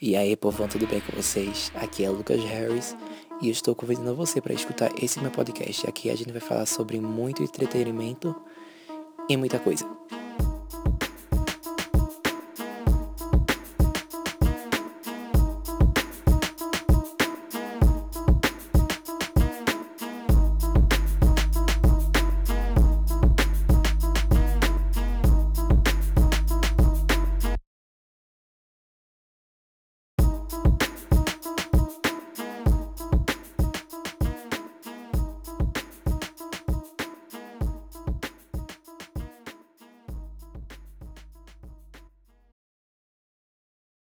E aí, povão, tudo bem com vocês? Aqui é Lucas Harris e eu estou convidando você para escutar esse meu podcast. Aqui a gente vai falar sobre muito entretenimento e muita coisa.